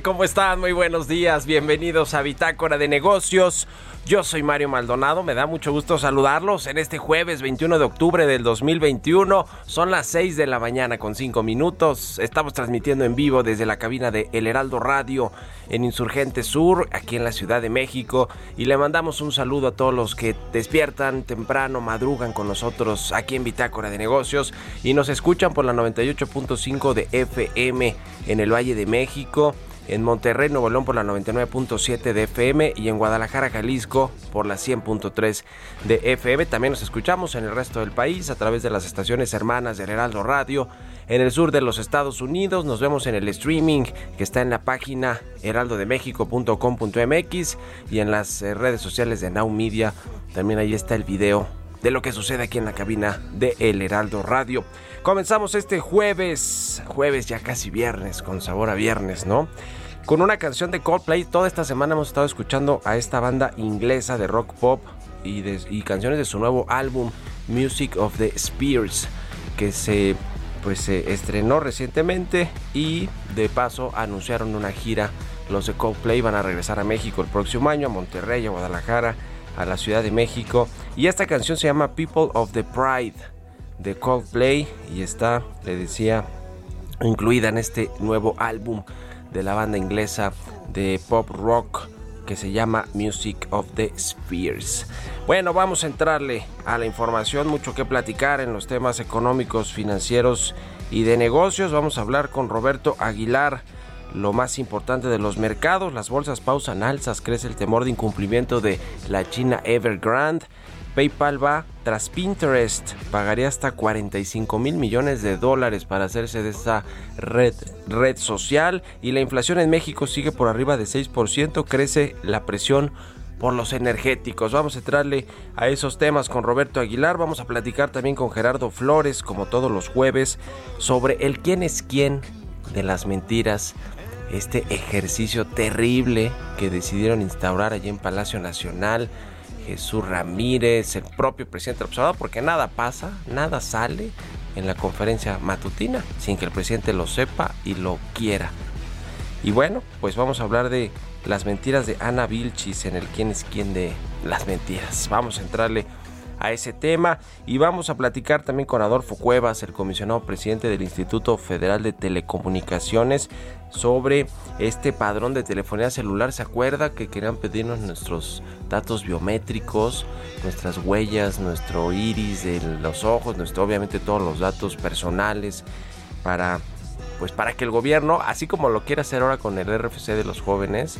¿Cómo están? Muy buenos días. Bienvenidos a Bitácora de Negocios. Yo soy Mario Maldonado. Me da mucho gusto saludarlos en este jueves 21 de octubre del 2021. Son las 6 de la mañana con 5 minutos. Estamos transmitiendo en vivo desde la cabina de El Heraldo Radio en Insurgente Sur, aquí en la Ciudad de México. Y le mandamos un saludo a todos los que despiertan temprano, madrugan con nosotros aquí en Bitácora de Negocios y nos escuchan por la 98.5 de FM en el Valle de México en Monterrey, Nuevo León por la 99.7 de FM y en Guadalajara, Jalisco por la 100.3 de FM. También nos escuchamos en el resto del país a través de las estaciones hermanas del Heraldo Radio. En el sur de los Estados Unidos nos vemos en el streaming que está en la página heraldodemexico.com.mx y en las eh, redes sociales de Now Media. También ahí está el video de lo que sucede aquí en la cabina de El Heraldo Radio. Comenzamos este jueves, jueves ya casi viernes, con sabor a viernes, ¿no? Con una canción de Coldplay. Toda esta semana hemos estado escuchando a esta banda inglesa de rock pop y, canciones de su nuevo álbum Music of the Spears, que se pues se estrenó recientemente y de paso anunciaron una gira. Los de Coldplay van a regresar a México el próximo año, a Monterrey, a Guadalajara, a la Ciudad de México. Y esta canción se llama People of the Pride de Coldplay y está, le decía, incluida en este nuevo álbum de la banda inglesa de pop rock que se llama Music of the Spheres. Bueno, vamos a entrarle a la información, mucho que platicar en los temas económicos, financieros y de negocios. Vamos a hablar con Roberto Aguilar, lo más importante de los mercados. Las bolsas pausan alzas, crece el temor de incumplimiento de la China Evergrande. PayPal va tras Pinterest, pagaría hasta 45 mil millones de dólares para hacerse de esta red, red social. Y la inflación en México sigue por arriba de 6%, crece la presión por los energéticos. Vamos a entrarle a esos temas con Roberto Aguilar, vamos a platicar también con Gerardo Flores, como todos los jueves, sobre el quién es quién de las mentiras. Este ejercicio terrible que decidieron instaurar allí en Palacio Nacional. Jesús Ramírez, el propio presidente del observador, porque nada pasa, nada sale en la conferencia matutina sin que el presidente lo sepa y lo quiera. Y bueno, pues vamos a hablar de las mentiras de Ana Vilchis en el quién es quién de las mentiras. Vamos a entrarle a ese tema y vamos a platicar también con Adolfo Cuevas, el comisionado presidente del Instituto Federal de Telecomunicaciones, sobre este padrón de telefonía celular. ¿Se acuerda que querían pedirnos nuestros datos biométricos, nuestras huellas, nuestro iris de los ojos, nuestro, obviamente todos los datos personales para pues para que el gobierno, así como lo quiere hacer ahora con el RFC de los jóvenes,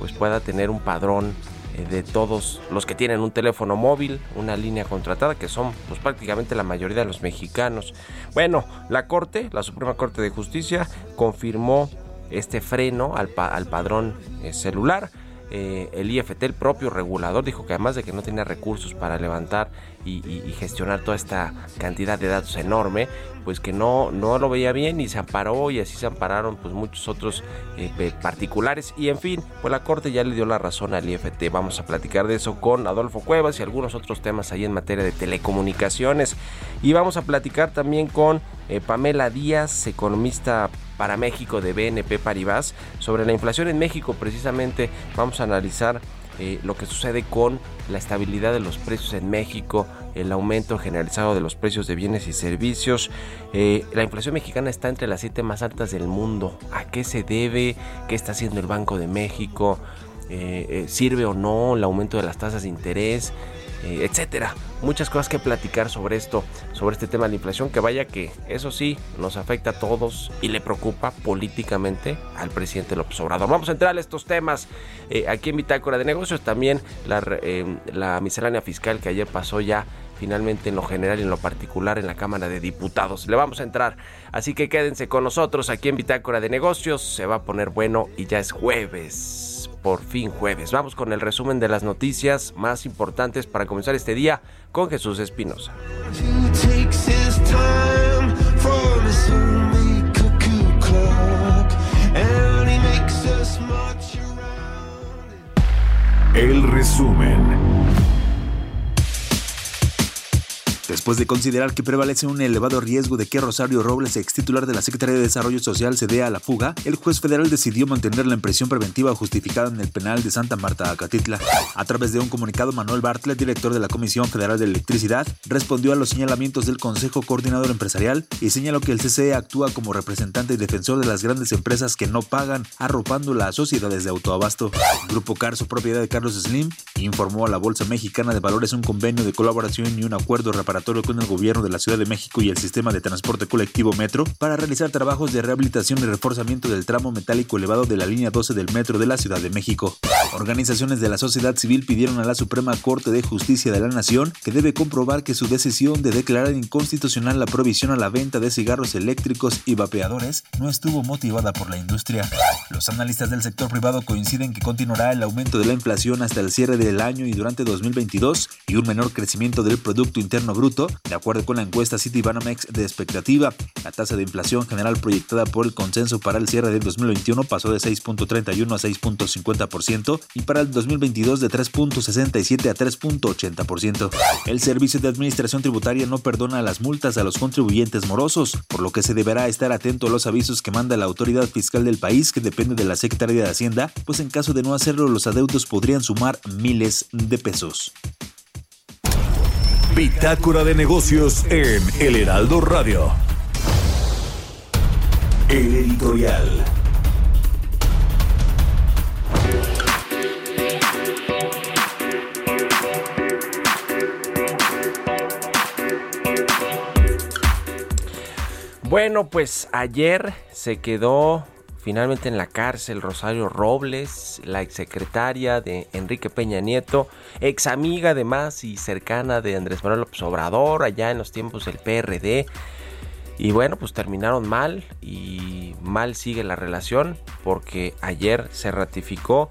pues pueda tener un padrón de todos los que tienen un teléfono móvil, una línea contratada, que son pues, prácticamente la mayoría de los mexicanos. Bueno, la Corte, la Suprema Corte de Justicia, confirmó este freno al, al padrón eh, celular. Eh, el IFT, el propio regulador, dijo que además de que no tenía recursos para levantar y, gestionar toda esta cantidad de datos enorme, pues que no, no lo veía bien y se amparó y así se ampararon pues muchos otros eh, particulares y en fin, pues la Corte ya le dio la razón al IFT. Vamos a platicar de eso con Adolfo Cuevas y algunos otros temas ahí en materia de telecomunicaciones y vamos a platicar también con eh, Pamela Díaz, economista para México de BNP Paribas sobre la inflación en México. Precisamente vamos a analizar eh, lo que sucede con la estabilidad de los precios en México, el aumento generalizado de los precios de bienes y servicios. Eh, la inflación mexicana está entre las siete más altas del mundo. ¿A qué se debe? ¿Qué está haciendo el Banco de México? Eh, ¿Sirve o no el aumento de las tasas de interés? Eh, etcétera. Muchas cosas que platicar sobre esto, sobre este tema de la inflación, que vaya que eso sí nos afecta a todos y le preocupa políticamente al presidente López Obrador. Vamos a entrar a estos temas eh, aquí en Bitácora de Negocios, también la, eh, la miscelánea fiscal que ayer pasó ya finalmente en lo general y en lo particular en la Cámara de Diputados. Le vamos a entrar, así que quédense con nosotros aquí en Bitácora de Negocios, se va a poner bueno y ya es jueves por fin jueves. Vamos con el resumen de las noticias más importantes para comenzar este día con Jesús Espinosa. El resumen. Después de considerar que prevalece un elevado riesgo de que Rosario Robles, ex titular de la Secretaría de Desarrollo Social, se dé a la fuga, el juez federal decidió mantenerla en prisión preventiva justificada en el penal de Santa Marta, Acatitla. A través de un comunicado, Manuel Bartlett, director de la Comisión Federal de Electricidad, respondió a los señalamientos del Consejo Coordinador Empresarial y señaló que el CCE actúa como representante y defensor de las grandes empresas que no pagan, arropando las sociedades de autoabasto. Grupo Carso, propiedad de Carlos Slim, informó a la Bolsa Mexicana de Valores un convenio de colaboración y un acuerdo reparatorio con el gobierno de la Ciudad de México y el sistema de transporte colectivo Metro para realizar trabajos de rehabilitación y reforzamiento del tramo metálico elevado de la línea 12 del Metro de la Ciudad de México. Organizaciones de la sociedad civil pidieron a la Suprema Corte de Justicia de la Nación que debe comprobar que su decisión de declarar inconstitucional la provisión a la venta de cigarros eléctricos y vapeadores no estuvo motivada por la industria. Los analistas del sector privado coinciden que continuará el aumento de la inflación hasta el cierre del año y durante 2022 y un menor crecimiento del Producto Interno Bruto de acuerdo con la encuesta Citibanamex de expectativa. La tasa de inflación general proyectada por el consenso para el cierre del 2021 pasó de 6.31 a 6.50% y para el 2022 de 3.67 a 3.80%. El Servicio de Administración Tributaria no perdona las multas a los contribuyentes morosos, por lo que se deberá estar atento a los avisos que manda la autoridad fiscal del país que depende de la Secretaría de Hacienda, pues en caso de no hacerlo los adeudos podrían sumar miles de pesos. Bitácora de negocios en El Heraldo Radio. El editorial. Bueno, pues ayer se quedó finalmente en la cárcel Rosario Robles, la exsecretaria de Enrique Peña Nieto, ex amiga además y cercana de Andrés Manuel López Obrador, allá en los tiempos del PRD. Y bueno, pues terminaron mal y mal sigue la relación porque ayer se ratificó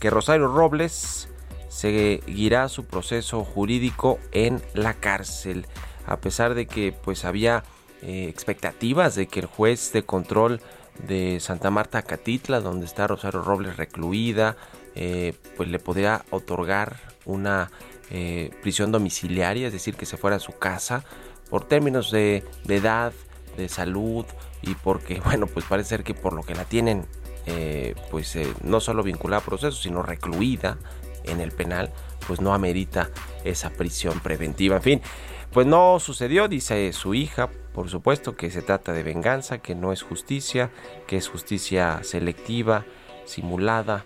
que Rosario Robles seguirá su proceso jurídico en la cárcel, a pesar de que pues había eh, expectativas de que el juez de control de Santa Marta Catitla, donde está Rosario Robles recluida, eh, pues le podría otorgar una eh, prisión domiciliaria, es decir, que se fuera a su casa por términos de, edad, de salud y porque, bueno, pues parece ser que por lo que la tienen, eh, pues no solo vinculada a procesos, sino recluida en el penal, pues no amerita esa prisión preventiva. En fin, pues no sucedió, dice su hija, por supuesto que se trata de venganza, que no es justicia, que es justicia selectiva, simulada,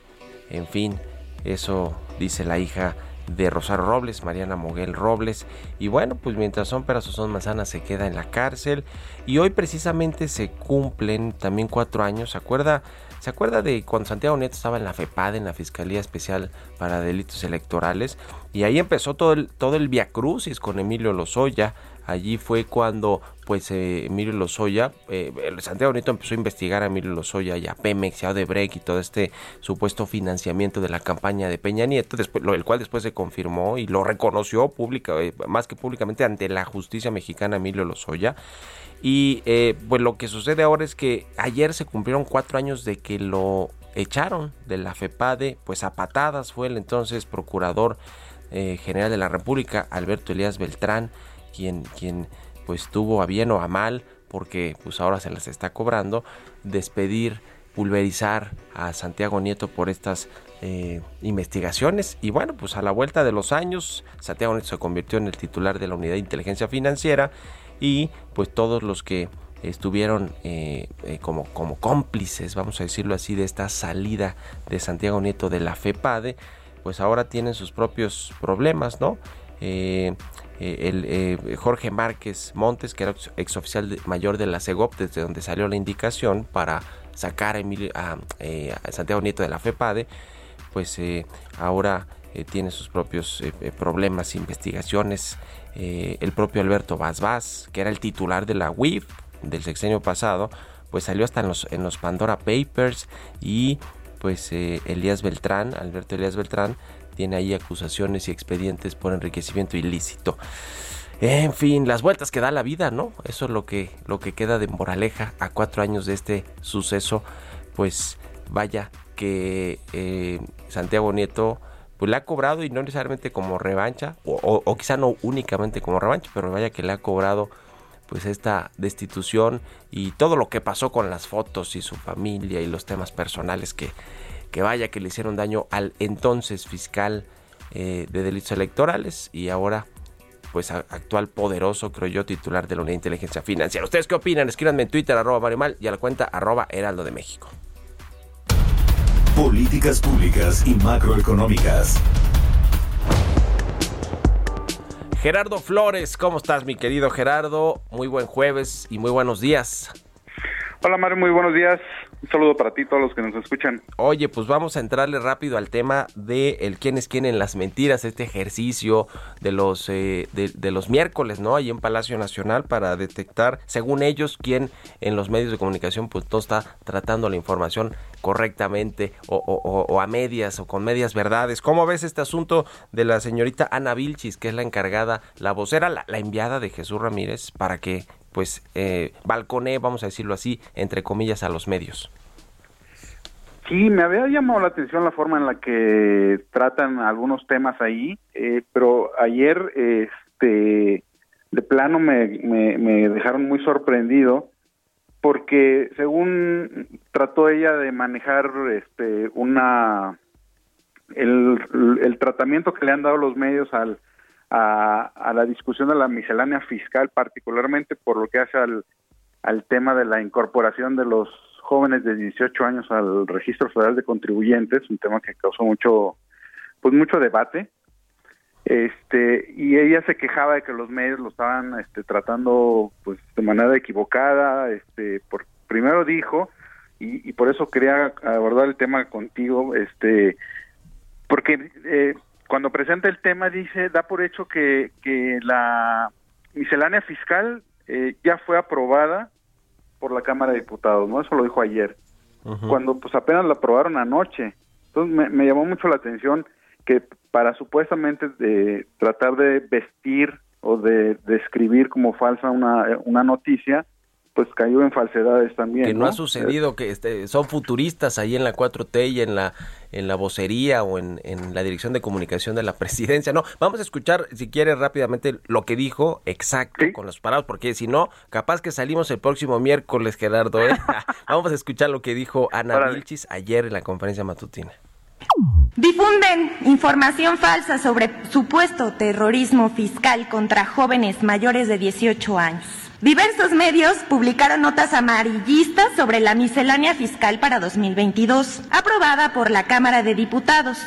en fin, eso dice la hija de Rosario Robles, Mariana Moguel Robles. Y bueno, pues mientras son peras o son manzanas se queda en la cárcel. Y hoy precisamente se cumplen también cuatro años. ¿Se acuerda? ¿Se acuerda de cuando Santiago Nieto estaba en la FEPAD, en la Fiscalía Especial para Delitos Electorales? Y ahí empezó todo el, todo el viacrucis con Emilio Lozoya. Allí fue cuando pues eh, Emilio Lozoya, eh, Santiago Nieto empezó a investigar a Emilio Lozoya y a Pemex y a y todo este supuesto financiamiento de la campaña de Peña Nieto, después, lo, el cual después se confirmó y lo reconoció pública, eh, más que públicamente ante la justicia mexicana Emilio Lozoya. Y eh, pues lo que sucede ahora es que ayer se cumplieron cuatro años de que lo echaron de la FEPADE, pues a patadas fue el entonces procurador eh, general de la República, Alberto Elías Beltrán, quien, quien pues tuvo a bien o a mal, porque pues ahora se las está cobrando, despedir, pulverizar a Santiago Nieto por estas eh, investigaciones. Y bueno, pues a la vuelta de los años, Santiago Nieto se convirtió en el titular de la Unidad de Inteligencia Financiera y pues todos los que estuvieron eh, eh, como, como cómplices, vamos a decirlo así, de esta salida de Santiago Nieto de la FEPADE, pues ahora tienen sus propios problemas, ¿no? Eh, el, Jorge Márquez Montes, que era exoficial mayor de la CEGOP, desde donde salió la indicación para sacar a, a Santiago Nieto de la FEPADE, pues ahora tiene sus propios problemas, investigaciones, eh, el propio Alberto Vaz que era el titular de la UIF del sexenio pasado, pues salió hasta en los, en los Pandora Papers y pues eh, Elías Beltrán, Alberto Elías Beltrán, tiene ahí acusaciones y expedientes por enriquecimiento ilícito. En fin, las vueltas que da la vida, ¿no? Eso es lo que, lo que queda de moraleja a cuatro años de este suceso. Pues vaya que eh, Santiago Nieto pues le ha cobrado y no necesariamente como revancha, o, quizá no únicamente como revancha, pero vaya que le ha cobrado pues esta destitución y todo lo que pasó con las fotos y su familia y los temas personales que, que vaya que le hicieron daño al entonces fiscal eh, de delitos electorales y ahora pues actual poderoso, creo yo, titular de la Unidad de Inteligencia Financiera. ¿Ustedes qué opinan? Escríbanme en Twitter, arroba Marimal y a la cuenta arroba Heraldo de México. Políticas públicas y macroeconómicas. Gerardo Flores, ¿cómo estás mi querido Gerardo? Muy buen jueves y muy buenos días. Hola Mario, muy buenos días. Un saludo para ti, todos los que nos escuchan. Oye, pues vamos a entrarle rápido al tema de el quién es quién en las mentiras, este ejercicio de los eh, de, los miércoles, ¿no? Ahí en Palacio Nacional para detectar, según ellos, quién en los medios de comunicación pues todo está tratando la información correctamente o, a medias o con medias verdades. ¿Cómo ves este asunto de la señorita Ana Vilchis, que es la encargada, la vocera, la, la enviada de Jesús Ramírez para que pues eh, balconé, vamos a decirlo así, entre comillas, a los medios. Sí, me había llamado la atención la forma en la que tratan algunos temas ahí, eh, pero ayer, este, de plano me, me, dejaron muy sorprendido porque según trató ella de manejar, este, una, el, el tratamiento que le han dado los medios al a, la discusión de la miscelánea fiscal, particularmente por lo que hace al, al tema de la incorporación de los jóvenes de 18 años al registro federal de contribuyentes, un tema que causó mucho, pues mucho debate. Este, y ella se quejaba de que los medios lo estaban este, tratando pues de manera equivocada, este, por, primero dijo, y, y por eso quería abordar el tema contigo, este, porque eh, cuando presenta el tema dice, da por hecho que, que la miscelánea fiscal eh, ya fue aprobada por la Cámara de Diputados, ¿no? Eso lo dijo ayer, cuando pues apenas la aprobaron anoche. Entonces me, llamó mucho la atención que para supuestamente de tratar de vestir o de describir como falsa una, una noticia, pues cayó en falsedades también. Que no, ha sucedido, que este, son futuristas ahí en la 4T y en la en la vocería o en, en, la dirección de comunicación de la presidencia. No, vamos a escuchar, si quiere, rápidamente lo que dijo exacto con los parados, porque si no, capaz que salimos el próximo miércoles, Gerardo. ¿eh? vamos a escuchar lo que dijo Ana Vilchis ayer en la conferencia matutina. Difunden información falsa sobre supuesto terrorismo fiscal contra jóvenes mayores de 18 años. Diversos medios publicaron notas amarillistas sobre la miscelánea fiscal para 2022, aprobada por la Cámara de Diputados,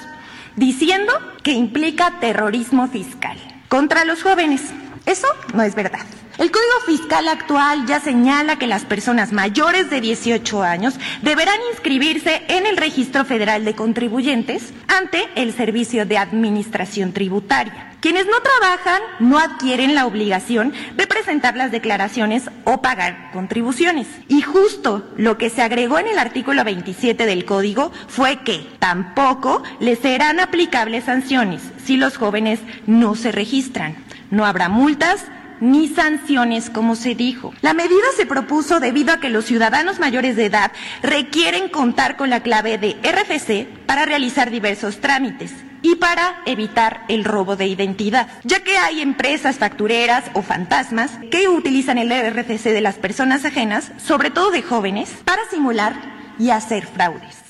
diciendo que implica terrorismo fiscal contra los jóvenes. Eso no es verdad. El Código Fiscal actual ya señala que las personas mayores de 18 años deberán inscribirse en el Registro Federal de Contribuyentes ante el Servicio de Administración Tributaria. Quienes no trabajan no adquieren la obligación de presentar las declaraciones o pagar contribuciones. Y justo lo que se agregó en el artículo 27 del Código fue que tampoco les serán aplicables sanciones si los jóvenes no se registran. No habrá multas ni sanciones, como se dijo. La medida se propuso debido a que los ciudadanos mayores de edad requieren contar con la clave de RFC para realizar diversos trámites y para evitar el robo de identidad, ya que hay empresas factureras o fantasmas que utilizan el RFC de las personas ajenas, sobre todo de jóvenes, para simular y hacer fraudes.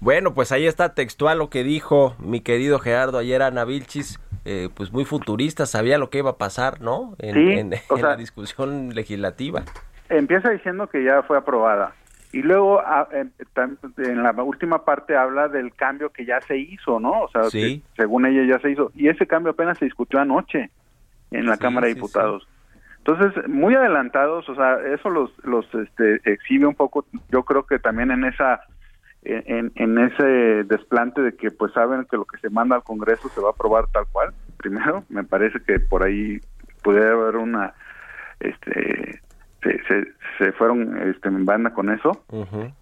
Bueno, pues ahí está textual lo que dijo mi querido Gerardo ayer Ana Vilchis, eh, pues muy futurista, sabía lo que iba a pasar, ¿no? En, la discusión legislativa. Empieza diciendo que ya fue aprobada y luego ah, en la última parte habla del cambio que ya se hizo, ¿no? O sea, según ella ya se hizo y ese cambio apenas se discutió anoche en la Cámara de Diputados. Entonces, muy adelantados, o sea, eso los, los este, exhibe un poco, yo creo que también en esa en, en ese desplante de que pues saben que lo que se manda al Congreso se va a aprobar tal cual. Primero, me parece que por ahí pudiera haber una, este, se, se, fueron este, en banda con eso.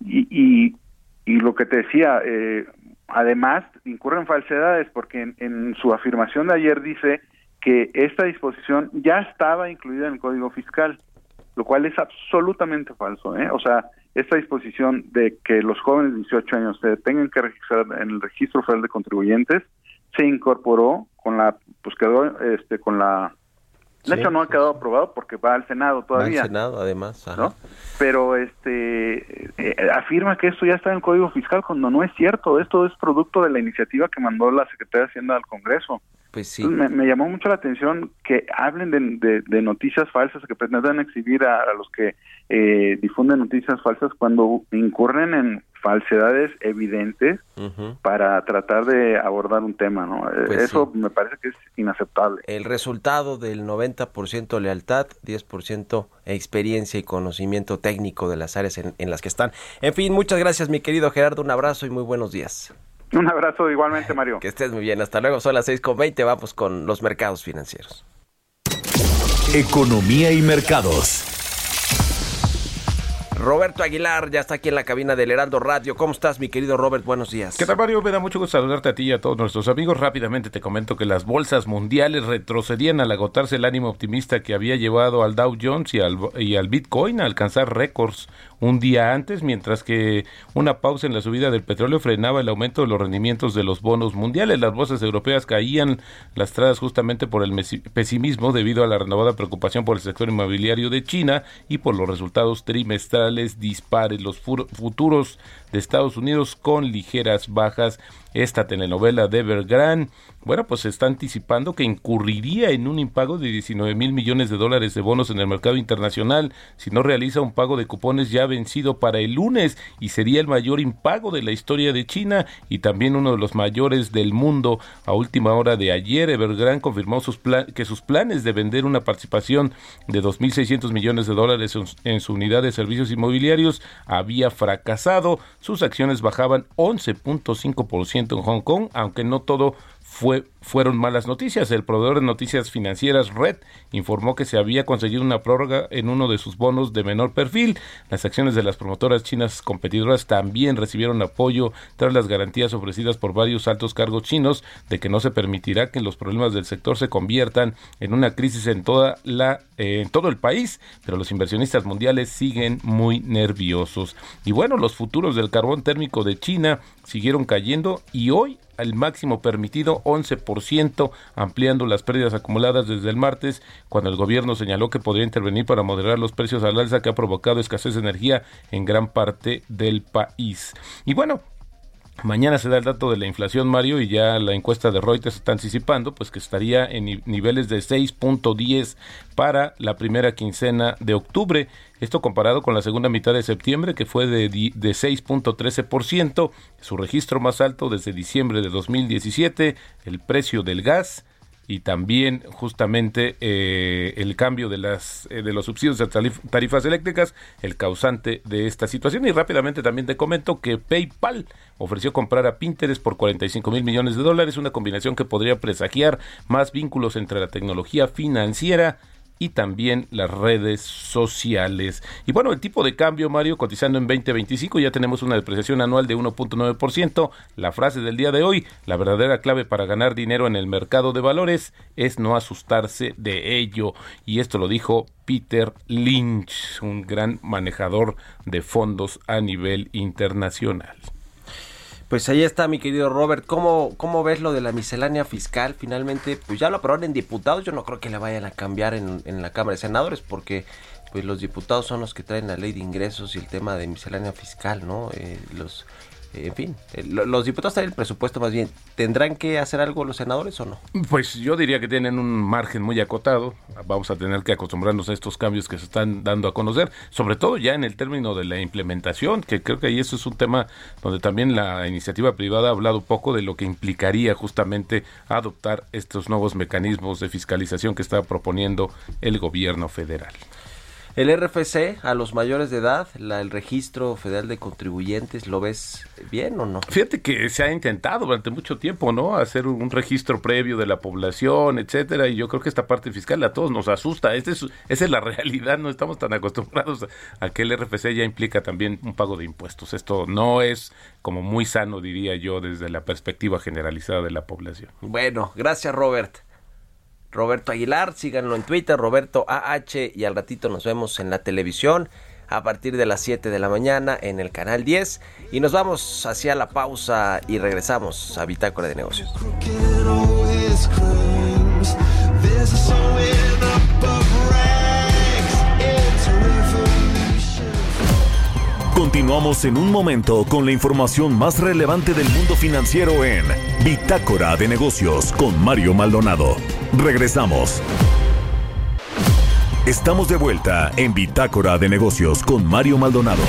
y, y, y, lo que te decía, eh, además incurren falsedades porque en, en su afirmación de ayer dice que esta disposición ya estaba incluida en el Código Fiscal, lo cual es absolutamente falso. ¿eh? O sea, esta disposición de que los jóvenes de 18 años se tengan que registrar en el registro federal de contribuyentes se incorporó con la pues quedó este con la de hecho no ha quedado aprobado porque va al Senado todavía. Va al Senado además, ¿no? Pero este eh, afirma que esto ya está en el Código Fiscal cuando no es cierto, esto es producto de la iniciativa que mandó la Secretaría de Hacienda al Congreso. Pues sí. me, llamó mucho la atención que hablen de, de, noticias falsas, que pretendan exhibir a, a los que eh, difunden noticias falsas cuando incurren en falsedades evidentes para tratar de abordar un tema, ¿no? Eh, pues Eso me parece que es inaceptable. El resultado del 90% lealtad, 10% experiencia y conocimiento técnico de las áreas en, en, las que están. En fin, muchas gracias mi querido Gerardo, un abrazo y muy buenos días. Un abrazo igualmente, Mario. que estés muy bien, hasta luego, son las 6.20, vamos con los mercados financieros. Economía y mercados. Roberto Aguilar ya está aquí en la cabina del Heraldo Radio. ¿Cómo estás, mi querido Robert? Buenos días. ¿Qué tal, Mario? Me da mucho gusto saludarte a ti y a todos nuestros amigos. Rápidamente te comento que las bolsas mundiales retrocedían al agotarse el ánimo optimista que había llevado al Dow Jones y al, y al Bitcoin a alcanzar récords un día antes, mientras que una pausa en la subida del petróleo frenaba el aumento de los rendimientos de los bonos mundiales. Las bolsas europeas caían lastradas justamente por el pesimismo debido a la renovada preocupación por el sector inmobiliario de China y por los resultados trimestrales dispares. Los futuros de Estados Unidos con ligeras bajas. Esta telenovela de Evergrande bueno, pues se está anticipando que incurriría en un impago de 19 mil millones de dólares de bonos en el mercado internacional si no realiza un pago de cupones ya vencido para el lunes y sería el mayor impago de la historia de China y también uno de los mayores del mundo. A última hora de ayer, Evergrande confirmó que sus planes de vender una participación de 2.600 millones de dólares en su unidad de servicios inmobiliarios había fracasado. Sus acciones bajaban 11.5% en Hong Kong, aunque no todo fue, fueron malas noticias. El proveedor de noticias financieras Red informó que se había conseguido una prórroga en uno de sus bonos de menor perfil. Las acciones de las promotoras chinas competidoras también recibieron apoyo tras las garantías ofrecidas por varios altos cargos chinos de que no se permitirá que los problemas del sector se conviertan en una crisis en toda la eh, en todo el país, pero los inversionistas mundiales siguen muy nerviosos. Y bueno, los futuros del carbón térmico de China siguieron cayendo y hoy al máximo permitido 11%, ampliando las pérdidas acumuladas desde el martes, cuando el gobierno señaló que podría intervenir para moderar los precios al alza que ha provocado escasez de energía en gran parte del país. Y bueno, Mañana se da el dato de la inflación, Mario, y ya la encuesta de Reuters está anticipando pues que estaría en niveles de 6.10 para la primera quincena de octubre. Esto comparado con la segunda mitad de septiembre, que fue de, de 6.13%, su registro más alto desde diciembre de 2017. El precio del gas y también justamente eh, el cambio de las eh, de los subsidios de tarifas eléctricas el causante de esta situación. Y rápidamente también te comento que PayPal ofreció comprar a Pinterest por 45 mil millones de dólares una combinación que podría presagiar más vínculos entre la tecnología financiera y también las redes sociales. Y bueno, el tipo de cambio, Mario, cotizando en 2025, ya tenemos una depreciación anual de 1.9%. La frase del día de hoy, la verdadera clave para ganar dinero en el mercado de valores es no asustarse de ello. Y esto lo dijo Peter Lynch, un gran manejador de fondos a nivel internacional. Pues ahí está, mi querido Robert. ¿Cómo, ¿Cómo ves lo de la miscelánea fiscal? Finalmente, pues ya lo aprobaron en diputados. Yo no creo que la vayan a cambiar en, en la Cámara de Senadores porque pues los diputados son los que traen la ley de ingresos y el tema de miscelánea fiscal, ¿no? Eh, los en fin, eh, los diputados traen el presupuesto más bien. ¿Tendrán que hacer algo los senadores o no? Pues yo diría que tienen un margen muy acotado. Vamos a tener que acostumbrarnos a estos cambios que se están dando a conocer, sobre todo ya en el término de la implementación, que creo que ahí eso es un tema donde también la iniciativa privada ha hablado poco de lo que implicaría justamente adoptar estos nuevos mecanismos de fiscalización que está proponiendo el gobierno federal. El RFC a los mayores de edad, la, el registro federal de contribuyentes, ¿lo ves bien o no? Fíjate que se ha intentado durante mucho tiempo, ¿no? Hacer un registro previo de la población, etcétera, y yo creo que esta parte fiscal a todos nos asusta. Este es, esa es la realidad, no estamos tan acostumbrados a que el RFC ya implica también un pago de impuestos. Esto no es como muy sano, diría yo, desde la perspectiva generalizada de la población. Bueno, gracias Robert. Roberto Aguilar, síganlo en Twitter, Roberto AH, y al ratito nos vemos en la televisión a partir de las 7 de la mañana en el canal 10 y nos vamos hacia la pausa y regresamos a Bitácora de Negocios. Continuamos en un momento con la información más relevante del mundo financiero en Bitácora de Negocios con Mario Maldonado. Regresamos. Estamos de vuelta en Bitácora de Negocios con Mario Maldonado.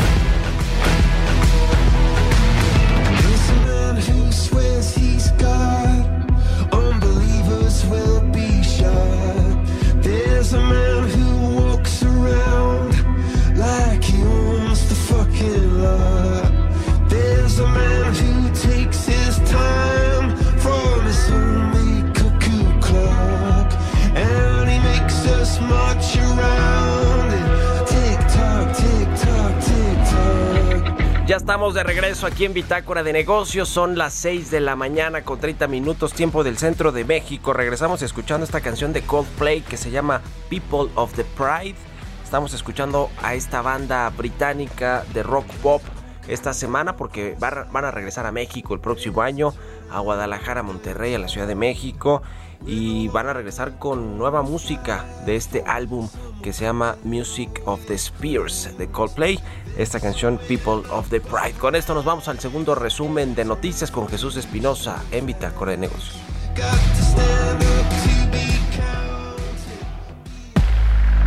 De regreso aquí en Bitácora de Negocios. Son las 6 de la mañana con 30 minutos, tiempo del centro de México. Regresamos escuchando esta canción de Coldplay que se llama People of the Pride. Estamos escuchando a esta banda británica de rock pop esta semana porque van a regresar a México el próximo año, a Guadalajara, Monterrey, a la Ciudad de México y van a regresar con nueva música de este álbum que se llama Music of the Spears de Coldplay, esta canción People of the Pride. Con esto nos vamos al segundo resumen de noticias con Jesús Espinosa en Bitácora de Negocios.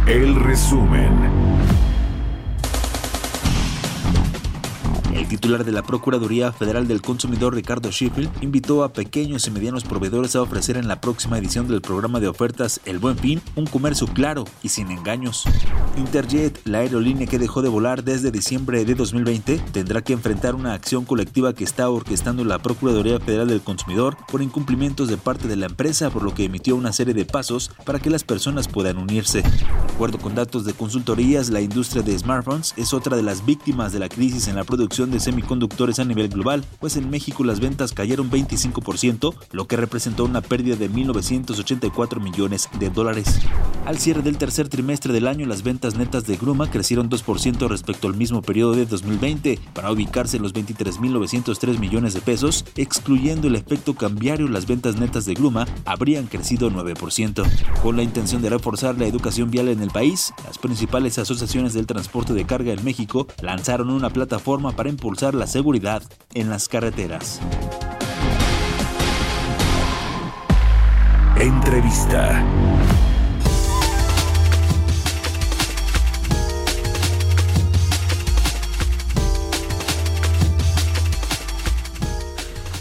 El resumen. El titular de la Procuraduría Federal del Consumidor, Ricardo Sheffield, invitó a pequeños y medianos proveedores a ofrecer en la próxima edición del programa de ofertas El Buen Fin un comercio claro y sin engaños. Interjet, la aerolínea que dejó de volar desde diciembre de 2020, tendrá que enfrentar una acción colectiva que está orquestando la Procuraduría Federal del Consumidor por incumplimientos de parte de la empresa, por lo que emitió una serie de pasos para que las personas puedan unirse. De acuerdo con datos de consultorías, la industria de smartphones es otra de las víctimas de la crisis en la de semiconductores a nivel global, pues en México las ventas cayeron 25%, lo que representó una pérdida de 1.984 millones de dólares. Al cierre del tercer trimestre del año, las ventas netas de Gruma crecieron 2% respecto al mismo periodo de 2020, para ubicarse en los 23.903 millones de pesos, excluyendo el efecto cambiario, las ventas netas de Gruma habrían crecido 9%. Con la intención de reforzar la educación vial en el país, las principales asociaciones del transporte de carga en México lanzaron una plataforma para impulsar la seguridad en las carreteras. Entrevista.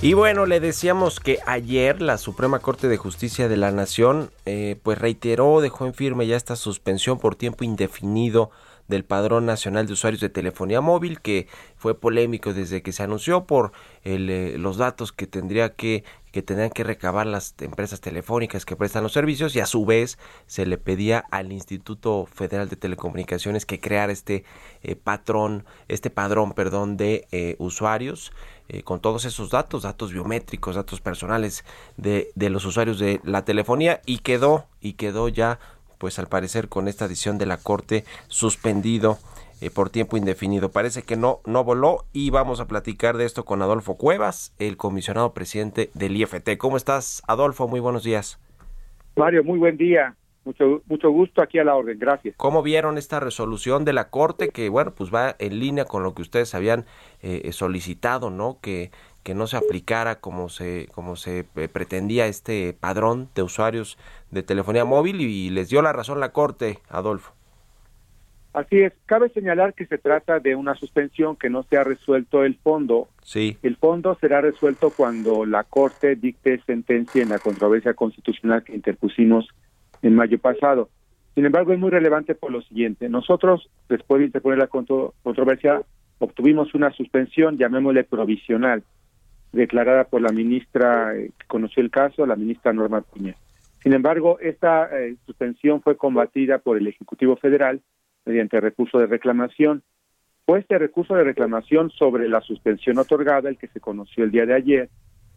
Y bueno, le decíamos que ayer la Suprema Corte de Justicia de la Nación eh, pues reiteró, dejó en firme ya esta suspensión por tiempo indefinido del Padrón Nacional de Usuarios de Telefonía Móvil, que fue polémico desde que se anunció por el, eh, los datos que tendría que que tendrían que recabar las empresas telefónicas que prestan los servicios y a su vez se le pedía al Instituto Federal de Telecomunicaciones que creara este eh, patrón, este padrón, perdón, de eh, usuarios con todos esos datos, datos biométricos, datos personales de, de los usuarios de la telefonía y quedó y quedó ya pues al parecer con esta decisión de la Corte suspendido eh, por tiempo indefinido. Parece que no, no voló y vamos a platicar de esto con Adolfo Cuevas, el comisionado presidente del IFT. ¿Cómo estás, Adolfo? Muy buenos días. Mario, muy buen día. Mucho, mucho gusto aquí a la orden, gracias. ¿Cómo vieron esta resolución de la Corte que, bueno, pues va en línea con lo que ustedes habían eh, solicitado, ¿no? Que, que no se aplicara como se, como se eh, pretendía este padrón de usuarios de telefonía móvil y les dio la razón la Corte, Adolfo. Así es, cabe señalar que se trata de una suspensión que no se ha resuelto el fondo. Sí. El fondo será resuelto cuando la Corte dicte sentencia en la controversia constitucional que interpusimos en mayo pasado. Sin embargo, es muy relevante por lo siguiente. Nosotros, después de interponer la contro controversia, obtuvimos una suspensión, llamémosle provisional, declarada por la ministra eh, que conoció el caso, la ministra Norma Piña. Sin embargo, esta eh, suspensión fue combatida por el Ejecutivo Federal mediante recurso de reclamación. Fue este recurso de reclamación sobre la suspensión otorgada el que se conoció el día de ayer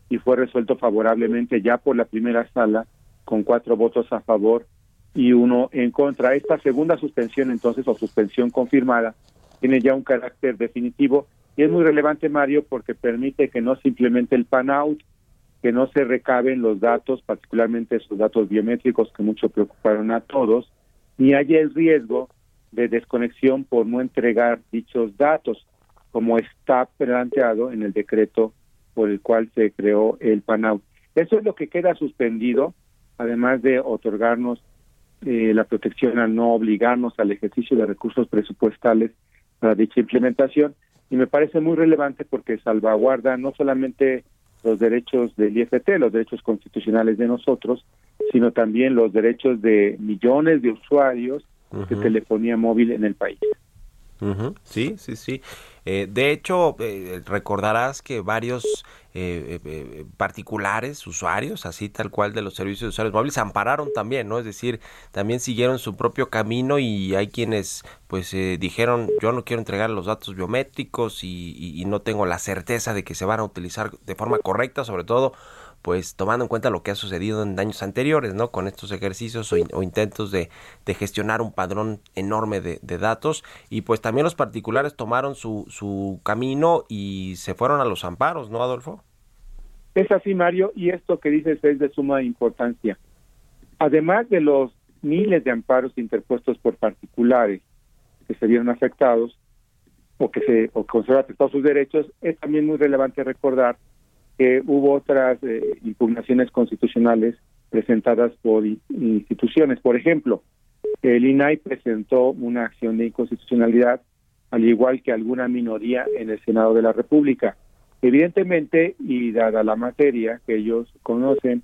y fue resuelto favorablemente ya por la primera sala con cuatro votos a favor y uno en contra. Esta segunda suspensión entonces o suspensión confirmada tiene ya un carácter definitivo y es muy relevante Mario porque permite que no simplemente el pan out, que no se recaben los datos, particularmente esos datos biométricos que mucho preocuparon a todos, ni haya el riesgo de desconexión por no entregar dichos datos, como está planteado en el decreto por el cual se creó el PANAU. Eso es lo que queda suspendido, además de otorgarnos eh, la protección al no obligarnos al ejercicio de recursos presupuestales para dicha implementación. Y me parece muy relevante porque salvaguarda no solamente los derechos del IFT, los derechos constitucionales de nosotros, sino también los derechos de millones de usuarios de telefonía móvil en el país. Sí, sí, sí. Eh, de hecho, eh, recordarás que varios eh, particulares, usuarios, así tal cual de los servicios de usuarios móviles, ampararon también, ¿no? Es decir, también siguieron su propio camino y hay quienes, pues, dijeron, yo no quiero entregar los datos biométricos y, y no tengo la certeza de que se van a utilizar de forma correcta, sobre todo pues tomando en cuenta lo que ha sucedido en años anteriores, ¿no? Con estos ejercicios o, intentos de, gestionar un padrón enorme de, datos y pues también los particulares tomaron su, su camino y se fueron a los amparos, ¿no, Adolfo? Es así, Mario, y esto que dices es de suma importancia. Además de los miles de amparos interpuestos por particulares que se vieron afectados o que se o conservan afectados sus derechos, es también muy relevante recordar que hubo otras eh, impugnaciones constitucionales presentadas por instituciones. Por ejemplo, el INAI presentó una acción de inconstitucionalidad al igual que alguna minoría en el Senado de la República. Evidentemente, y dada la materia que ellos conocen,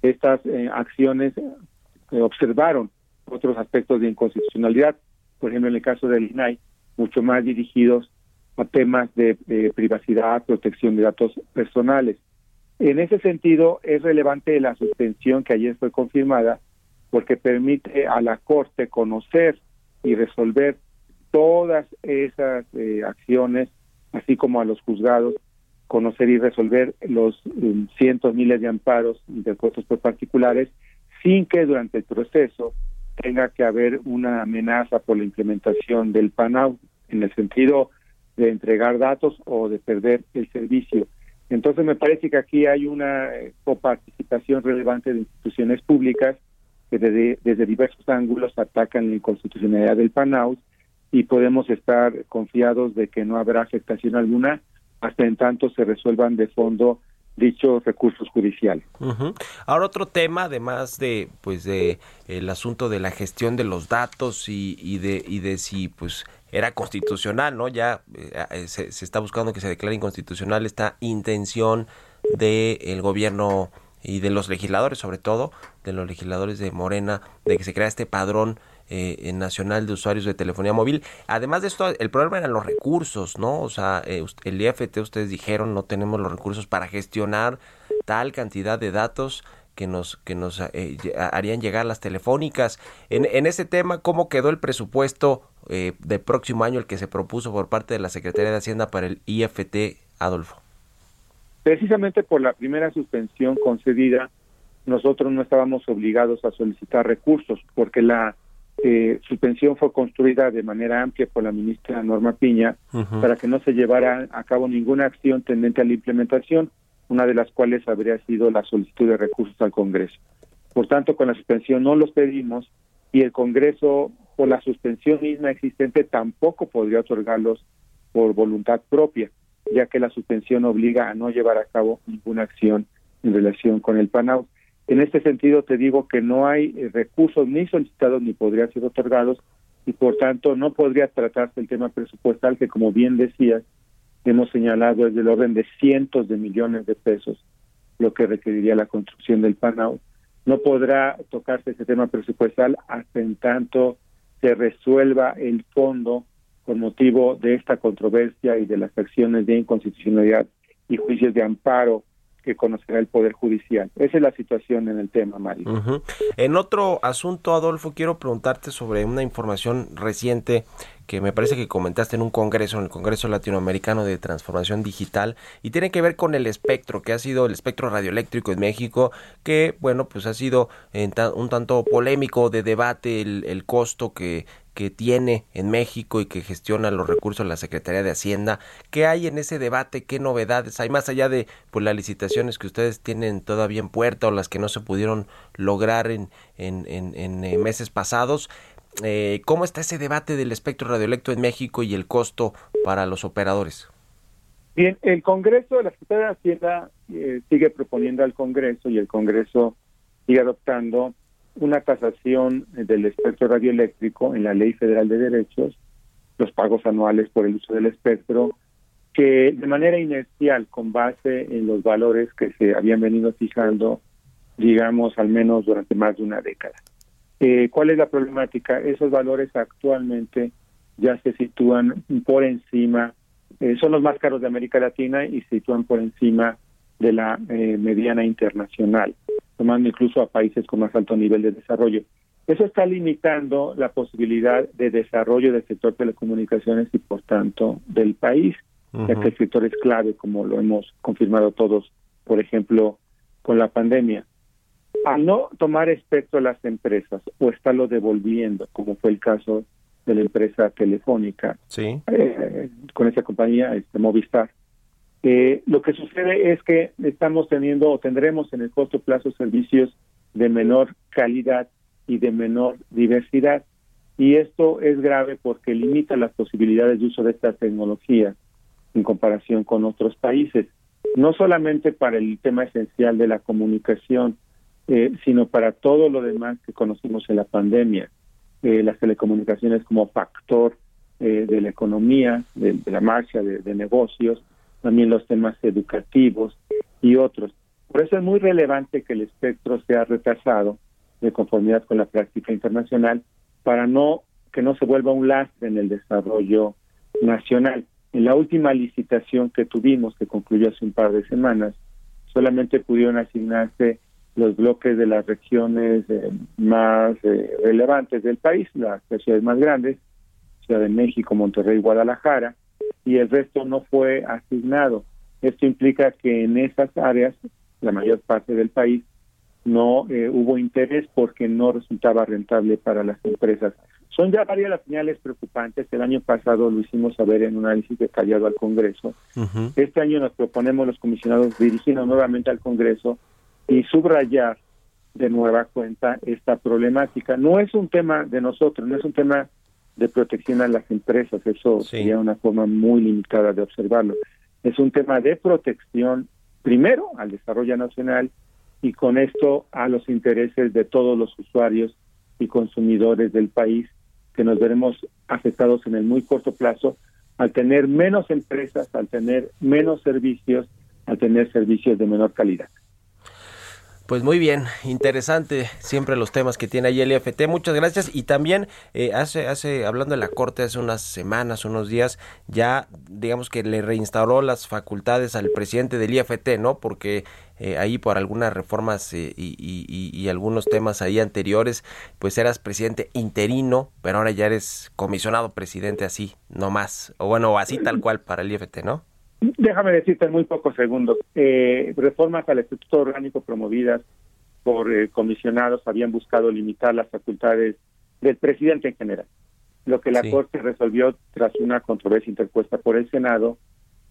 estas eh, acciones eh, observaron otros aspectos de inconstitucionalidad, por ejemplo, en el caso del INAI, mucho más dirigidos a temas de, privacidad, protección de datos personales. En ese sentido, es relevante la suspensión que ayer fue confirmada porque permite a la Corte conocer y resolver todas esas eh, acciones, así como a los juzgados, conocer y resolver los um, cientos, miles de amparos interpuestos por particulares, sin que durante el proceso tenga que haber una amenaza por la implementación del PANAU, en el sentido de entregar datos o de perder el servicio. Entonces me parece que aquí hay una eh, coparticipación relevante de instituciones públicas que desde, desde diversos ángulos atacan la inconstitucionalidad del PANAU y podemos estar confiados de que no habrá afectación alguna hasta en tanto se resuelvan de fondo dichos recursos judiciales. Ahora otro tema, además de pues de el asunto de la gestión de los datos y, y de y de si pues era constitucional, ¿no? Ya eh, eh, se, se está buscando que se declare inconstitucional esta intención del el gobierno y de los legisladores, sobre todo de los legisladores de Morena, de que se crea este padrón eh, nacional de usuarios de telefonía móvil. Además de esto, el problema eran los recursos, ¿no? O sea, eh, el IFT, ustedes dijeron, no tenemos los recursos para gestionar tal cantidad de datos que nos que nos eh, harían llegar las telefónicas. En, ese tema, ¿cómo quedó el presupuesto eh, del próximo año, el que se propuso por parte de la Secretaría de Hacienda para el IFT, Adolfo? Precisamente por la primera suspensión concedida, nosotros no estábamos obligados a solicitar recursos, porque la eh, suspensión fue construida de manera amplia por la ministra Norma Piña para que no se llevara a cabo ninguna acción tendente a la implementación, una de las cuales habría sido la solicitud de recursos al Congreso. Por tanto, con la suspensión no los pedimos y el Congreso, por la suspensión misma existente, tampoco podría otorgarlos por voluntad propia, ya que la suspensión obliga a no llevar a cabo ninguna acción en relación con el PANAU. En este sentido, te digo que no hay eh, recursos ni solicitados ni podrían ser otorgados y por tanto no podría tratarse el tema presupuestal que, como bien decías, hemos señalado es del orden de cientos de millones de pesos, lo que requeriría la construcción del PANAU. No podrá tocarse ese tema presupuestal hasta en tanto se resuelva el fondo con motivo de esta controversia y de las acciones de inconstitucionalidad y juicios de amparo que conocerá el Poder Judicial. Esa es la situación en el tema, Mario. En otro asunto, Adolfo, quiero preguntarte sobre una información reciente que me parece que comentaste en un congreso, en el Congreso Latinoamericano de Transformación Digital, y tiene que ver con el espectro, que ha sido el espectro radioeléctrico en México, que, bueno, pues ha sido en ta- un tanto polémico de debate el costo que que tiene en México y que gestiona los recursos de la Secretaría de Hacienda. ¿Qué hay en ese debate? ¿Qué novedades hay más allá de pues, las licitaciones que ustedes tienen todavía en puerta o las que no se pudieron lograr en, en, en- eh, meses pasados? Eh, ¿Cómo está ese debate del espectro radioelectro en México y el costo para los operadores? Bien, el Congreso, la Secretaría de Hacienda eh, sigue proponiendo al Congreso y el Congreso sigue adoptando una tasación del espectro radioeléctrico en la Ley Federal de Derechos, los pagos anuales por el uso del espectro, que de manera inercial, con base en los valores que se habían venido fijando, digamos, al menos durante más de una década. Eh, ¿Cuál es la problemática? Esos valores actualmente ya se sitúan por encima, eh, son los más caros de América Latina y se sitúan por encima de la eh, mediana internacional, tomando incluso a países con más alto nivel de desarrollo. Eso está limitando la posibilidad de desarrollo del sector telecomunicaciones y, por tanto, del país, ya que el sector es clave, como lo hemos confirmado todos, por ejemplo, con la pandemia. Al no tomar espectro las empresas o estarlo devolviendo, como fue el caso de la empresa telefónica, Sí. eh, con esa compañía, este Movistar. Eh, lo que sucede es que estamos teniendo o tendremos en el corto plazo servicios de menor calidad y de menor diversidad. Y esto es grave porque limita las posibilidades de uso de esta tecnología en comparación con otros países. No solamente para el tema esencial de la comunicación, eh, sino para todo lo demás que conocimos en la pandemia. Eh, las telecomunicaciones como factor eh, de la economía, de, la marcha de negocios, también los temas educativos y otros. Por eso es muy relevante que el espectro sea retrasado de conformidad con la práctica internacional para no que no se vuelva un lastre en el desarrollo nacional. En la última licitación que tuvimos, que concluyó hace un par de semanas, solamente pudieron asignarse los bloques de las regiones eh, más eh, relevantes del país, las ciudades más grandes, Ciudad de México, Monterrey, Guadalajara, y el resto no fue asignado. Esto implica que en esas áreas, la mayor parte del país, no eh, hubo interés porque no resultaba rentable para las empresas. Son ya varias las señales preocupantes. El año pasado lo hicimos saber en un análisis detallado al Congreso. Este año nos proponemos los comisionados dirigirnos nuevamente al Congreso y subrayar de nueva cuenta esta problemática. No es un tema de nosotros, no es un tema de protección a las empresas, eso sería una forma muy limitada de observarlo. Es un tema de protección, primero, al desarrollo nacional y con esto a los intereses de todos los usuarios y consumidores del país que nos veremos afectados en el muy corto plazo al tener menos empresas, al tener menos servicios, al tener servicios de menor calidad. Pues muy bien, interesante siempre los temas que tiene ahí el IFT. Muchas gracias. Y también eh, hace, hace, hablando de la Corte hace unas semanas, unos días, ya digamos que le reinstaló las facultades al presidente del IFT, ¿no? Porque eh, ahí por algunas reformas eh, y, y, y, algunos temas ahí anteriores, pues eras presidente interino, pero ahora ya eres comisionado presidente así, no más. O bueno, así tal cual para el IFT, ¿no? Déjame decirte en muy pocos segundos. Eh, reformas al Estatuto Orgánico promovidas por eh, comisionados habían buscado limitar las facultades del presidente en general. Lo que la Sí. Corte resolvió tras una controversia interpuesta por el Senado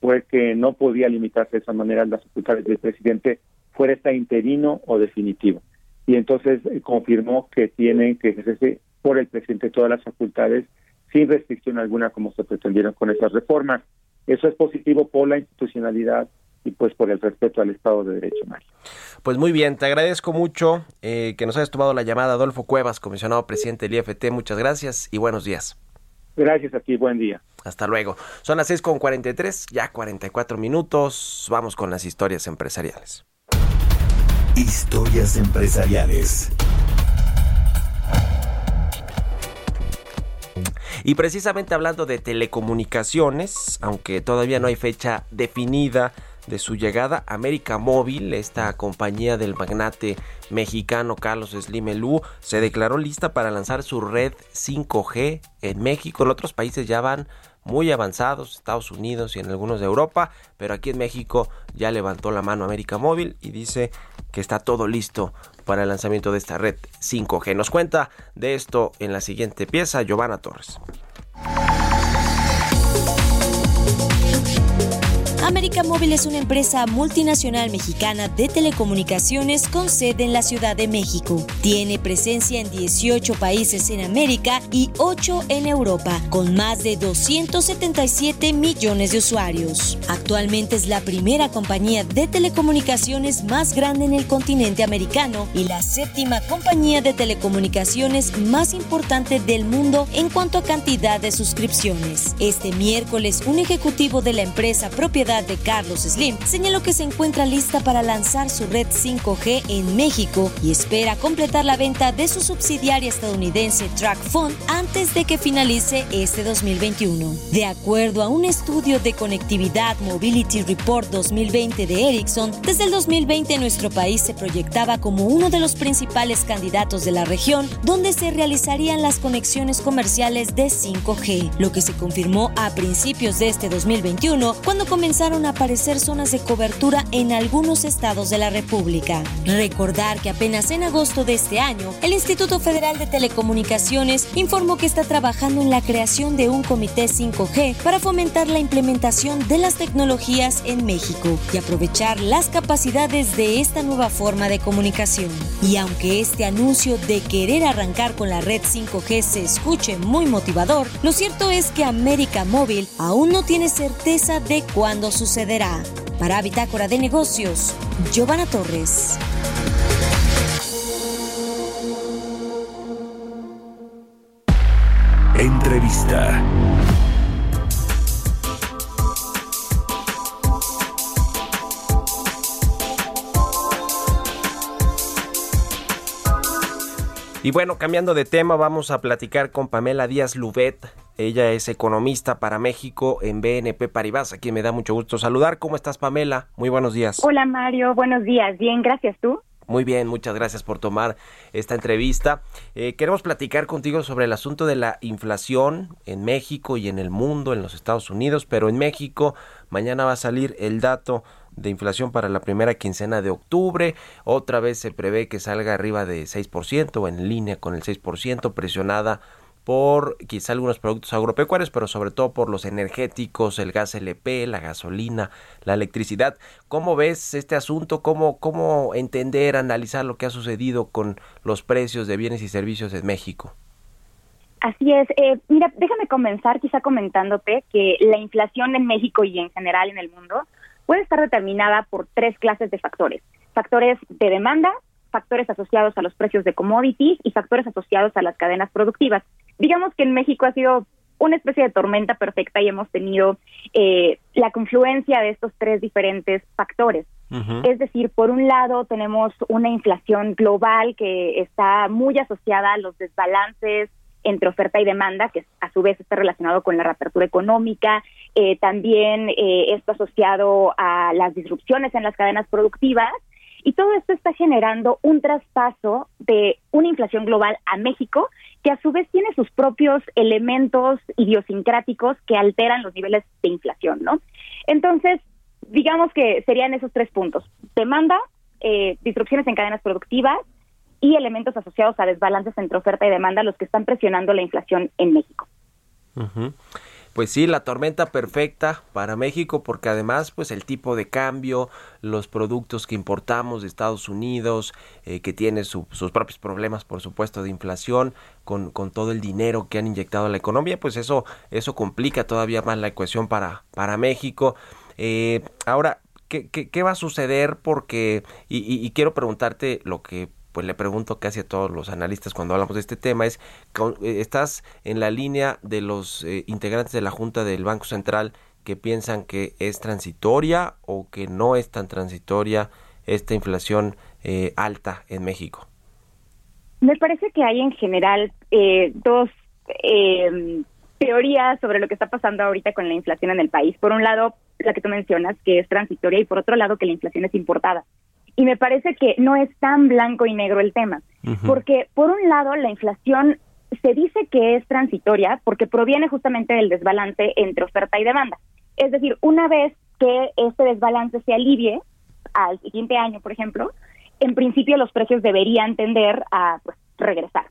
fue que no podía limitarse de esa manera las facultades del presidente, fuera esta interino o definitivo. Y entonces eh, confirmó que tienen que ejercerse por el presidente todas las facultades sin restricción alguna como se pretendieron con esas reformas. Eso es positivo por la institucionalidad y pues por el respeto al Estado de Derecho, Mario. Pues muy bien, te agradezco mucho eh, que nos hayas tomado la llamada, Adolfo Cuevas, comisionado presidente del IFT. Muchas gracias y buenos días. Gracias a ti, buen día. Hasta luego. Son las 6 con 43, ya 44 minutos. Vamos con las historias empresariales. Historias empresariales. Y precisamente hablando de telecomunicaciones, aunque todavía no hay fecha definida de su llegada, América Móvil, esta compañía del magnate mexicano Carlos Slim Elú, se declaró lista para lanzar su red 5G en México. En otros países ya van muy avanzados, Estados Unidos y en algunos de Europa, pero aquí en México ya levantó la mano América Móvil y dice que está todo listo para el lanzamiento de esta red 5G. Nos cuenta de esto en la siguiente pieza Giovanna Torres. América Móvil es una empresa multinacional mexicana de telecomunicaciones con sede en la Ciudad de México. Tiene presencia en 18 países en América y 8 en Europa, con más de 277 millones de usuarios. Actualmente es la primera compañía de telecomunicaciones más grande en el continente americano y la séptima compañía de telecomunicaciones más importante del mundo en cuanto a cantidad de suscripciones. Este miércoles, un ejecutivo de la empresa propiedad de Carlos Slim señaló que se encuentra lista para lanzar su red 5G en México y espera completar la venta de su subsidiaria estadounidense TrackFone antes de que finalice este 2021. De acuerdo a un estudio de conectividad Mobility Report 2020 de Ericsson, desde el 2020 nuestro país se proyectaba como uno de los principales candidatos de la región donde se realizarían las conexiones comerciales de 5G, lo que se confirmó a principios de este 2021 cuando comenzaron a aparecer zonas de cobertura en algunos estados de la República. Recordar que apenas en agosto de este año, el Instituto Federal de Telecomunicaciones informó que está trabajando en la creación de un comité 5G para fomentar la implementación de las tecnologías en México y aprovechar las capacidades de esta nueva forma de comunicación. Y aunque este anuncio de querer arrancar con la red 5G se escuche muy motivador, lo cierto es que América Móvil aún no tiene certeza de cuándo sucederá. Para Bitácora de Negocios, Giovanna Torres. Entrevista. Y bueno, cambiando de tema, vamos a platicar con Pamela Díaz Lubet. Ella es economista para México en BNP Paribas, a quien me da mucho gusto saludar. ¿Cómo estás, Pamela? Muy buenos días. Hola, Mario. Buenos días. Bien, gracias. ¿Tú? Muy bien, muchas gracias por tomar esta entrevista. Eh, queremos platicar contigo sobre el asunto de la inflación en México y en el mundo, en los Estados Unidos, pero en México mañana va a salir el dato de inflación para la primera quincena de octubre. Otra vez se prevé que salga arriba de 6% o en línea con el 6%, presionada por quizá algunos productos agropecuarios, pero sobre todo por los energéticos, el gas LP, la gasolina, la electricidad. ¿Cómo ves este asunto? ¿Cómo, cómo entender, analizar lo que ha sucedido con los precios de bienes y servicios en México? Así es. Eh, mira, déjame comenzar quizá comentándote que la inflación en México y en general en el mundo puede estar determinada por tres clases de factores. Factores de demanda, factores asociados a los precios de commodities y factores asociados a las cadenas productivas. Digamos que en México ha sido una especie de tormenta perfecta y hemos tenido eh, la confluencia de estos tres diferentes factores. Es decir, por un lado tenemos una inflación global que está muy asociada a los desbalances entre oferta y demanda, que a su vez está relacionado con la reapertura económica, eh, también eh, esto asociado a las disrupciones en las cadenas productivas, y todo esto está generando un traspaso de una inflación global a México, que a su vez tiene sus propios elementos idiosincráticos que alteran los niveles de inflación, ¿no? Entonces, digamos que serían esos tres puntos. Demanda, eh, disrupciones en cadenas productivas y elementos asociados a desbalances entre oferta y demanda los que están presionando la inflación en México. Pues sí, la tormenta perfecta para México porque además pues el tipo de cambio, los productos que importamos de Estados Unidos, eh, que tiene sus propios problemas por supuesto de inflación, con, con, todo el dinero que han inyectado a la economía, pues eso, eso complica todavía más la ecuación para, para México. Eh, ahora, ¿qué, ¿qué, qué, va a suceder? Porque, y, y quiero preguntarte lo que pues le pregunto casi a todos los analistas cuando hablamos de este tema es, eh, ¿estás en la línea de los eh, integrantes de la Junta del Banco Central que piensan que es transitoria o que no es tan transitoria esta inflación eh, alta en México? Me parece que hay en general dos em, teorías sobre lo que está pasando ahorita con la inflación en el país. Por un lado, la que tú mencionas, que es transitoria, y por otro lado, que la inflación es importada. Y me parece que no es tan blanco y negro el tema, porque por un lado la inflación se dice que es transitoria porque proviene justamente del desbalance entre oferta y demanda. Es decir, una vez que este desbalance se alivie al siguiente año, por ejemplo, en principio los precios deberían tender a pues, regresar.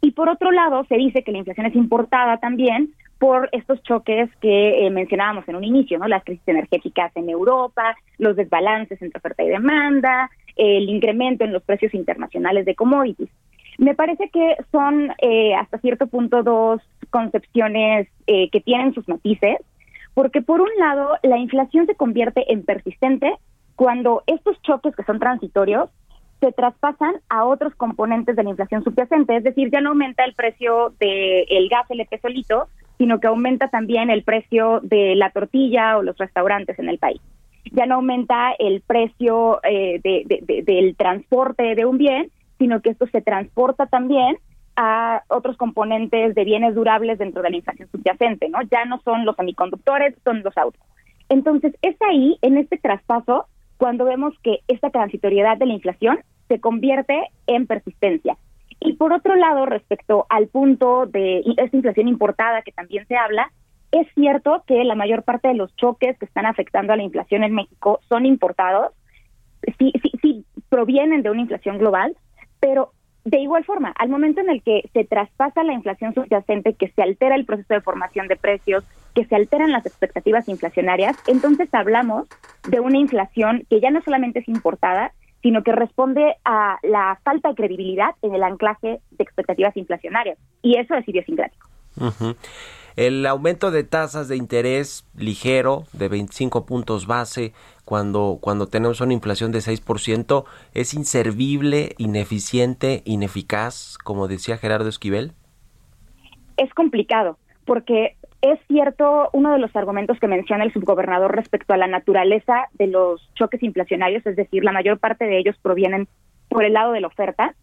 Y por otro lado, se dice que la inflación es importada también por estos choques que eh, mencionábamos en un inicio, ¿no? Las crisis energéticas en Europa, los desbalances entre oferta y demanda, el incremento en los precios internacionales de commodities. Me parece que son eh, hasta cierto punto dos concepciones eh, que tienen sus matices, porque por un lado la inflación se convierte en persistente cuando estos choques que son transitorios se traspasan a otros componentes de la inflación subyacente, es decir, ya no aumenta el precio del gas LP solito, sino que aumenta también el precio de la tortilla o los restaurantes en el país. Ya no aumenta el precio eh, del transporte de un bien, sino que esto se transporta también a otros componentes de bienes durables dentro de la inflación subyacente, ¿no? Ya no son los semiconductores, son los autos. Entonces, es ahí, en este traspaso, cuando vemos que esta transitoriedad de la inflación se convierte en persistencia. Y por otro lado, respecto al punto de esta inflación importada que también se habla, es cierto que la mayor parte de los choques que están afectando a la inflación en México son importados, sí, sí, sí provienen de una inflación global, pero de igual forma, al momento en el que se traspasa la inflación subyacente, que se altera el proceso de formación de precios, que se alteran las expectativas inflacionarias, entonces hablamos de una inflación que ya no solamente es importada, sino que responde a la falta de credibilidad en el anclaje de expectativas inflacionarias. Y eso es idiosincrático. El aumento de tasas de interés ligero de 25 puntos base cuando, cuando tenemos una inflación de 6% es inservible, ineficiente, ineficaz, como decía Gerardo Esquivel? Es complicado, porque es cierto uno de los argumentos que menciona el subgobernador respecto a la naturaleza de los choques inflacionarios, es decir, la mayor parte de ellos provienen por el lado de la oferta,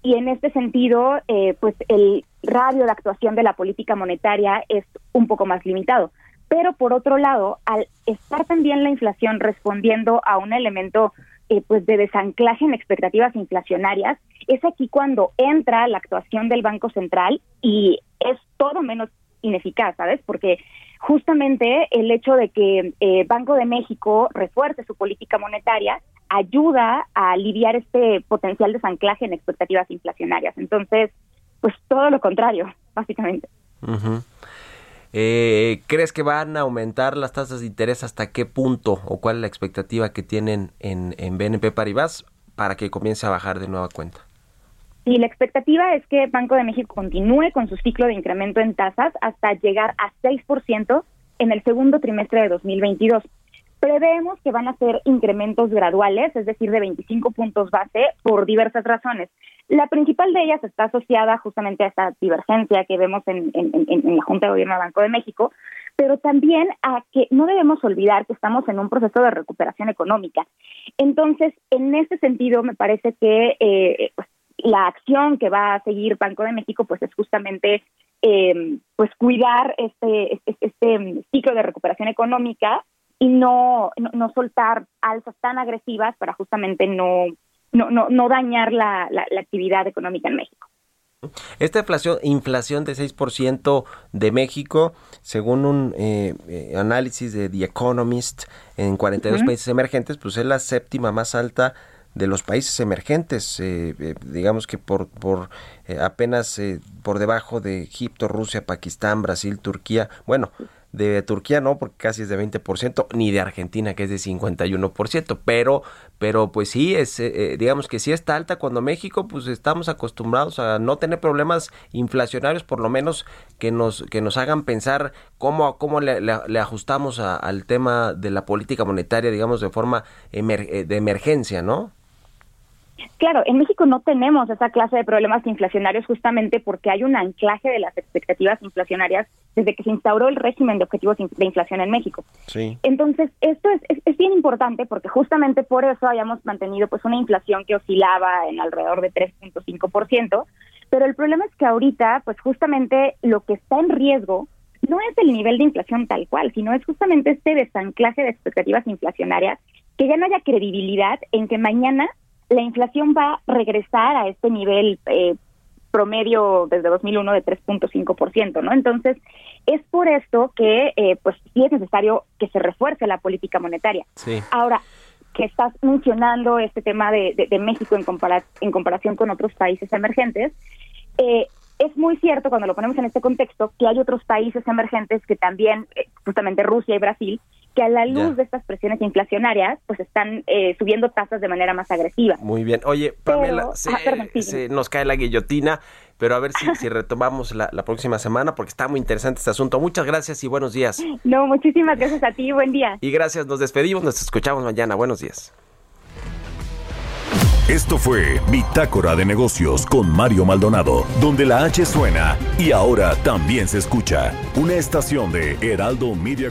y en este sentido, eh, pues el radio de actuación de la política monetaria es un poco más limitado. Pero por otro lado, al estar también la inflación respondiendo a un elemento eh, pues de desanclaje en expectativas inflacionarias, es aquí cuando entra la actuación del Banco Central y es todo menos ineficaz, ¿sabes? Porque justamente el hecho de que eh, Banco de México refuerce su política monetaria ayuda a aliviar este potencial desanclaje en expectativas inflacionarias. Entonces, pues todo lo contrario, básicamente. Eh, ¿Crees que van a aumentar las tasas de interés hasta qué punto o cuál es la expectativa que tienen en, en BNP Paribas para que comience a bajar de nueva cuenta? Sí, la expectativa es que Banco de México continúe con su ciclo de incremento en tasas hasta llegar a 6% en el segundo trimestre de 2022. Preveemos que van a ser incrementos graduales, es decir, de 25 puntos base, por diversas razones. La principal de ellas está asociada justamente a esta divergencia que vemos en, la Junta de Gobierno de Banco de México, pero también a que no debemos olvidar que estamos en un proceso de recuperación económica. Entonces, en este sentido, me parece que eh, pues, la acción que va a seguir Banco de México, pues es justamente eh, pues cuidar este, este, este ciclo de recuperación económica y no, no, soltar alzas tan agresivas para justamente no, no, no, no dañar la, la, actividad económica en México. Esta inflación, inflación de 6% de México, según un eh, eh, análisis de The Economist en 42 países emergentes, pues es la séptima más alta de los países emergentes, eh, digamos que por, por apenas por debajo de Egipto, Rusia, Pakistán, Brasil, Turquía. Bueno, de Turquía no, porque casi es de 20%, ni de Argentina, que es de 51%, pero, pero pues sí, es, eh, eh, digamos que sí está alta cuando México, pues estamos acostumbrados a no tener problemas inflacionarios, por lo menos que nos, que nos hagan pensar cómo, cómo le, ajustamos al tema de la política monetaria, digamos, de forma eh, de emergencia, ¿no? Claro, en México no tenemos esa clase de problemas inflacionarios justamente porque hay un anclaje de las expectativas inflacionarias desde que se instauró el régimen de objetivos de inflación en México. Sí. Entonces, esto es, es, bien importante porque justamente por eso hayamos mantenido pues una inflación que oscilaba en alrededor de 3.5%, pero el problema es que ahorita pues justamente lo que está en riesgo no es el nivel de inflación tal cual, sino es justamente este desanclaje de expectativas inflacionarias, que ya no haya credibilidad en que mañana la inflación va a regresar a este nivel eh, promedio desde 2001 de 3.5%, ¿no? Entonces, es por esto que, eh, pues, sí es necesario que se refuerce la política monetaria. Sí. Ahora, que estás mencionando este tema de, de, México en, en comparación con otros países emergentes, eh, es muy cierto cuando lo ponemos en este contexto que hay otros países emergentes que también, eh, justamente Rusia y Brasil, que a la luz de estas presiones inflacionarias, pues están eh, subiendo tasas de manera más agresiva. Muy bien. Oye, Pamela, se, nos cae la guillotina, pero a ver si, si retomamos la, la, próxima semana, porque está muy interesante este asunto. Muchas gracias y buenos días. No, muchísimas gracias a ti. Buen día. Y gracias. Nos despedimos. Nos escuchamos mañana. Buenos días. Esto fue Bitácora de Negocios con Mario Maldonado, donde la H suena y ahora también se escucha. Una estación de Heraldo Media.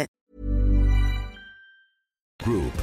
Group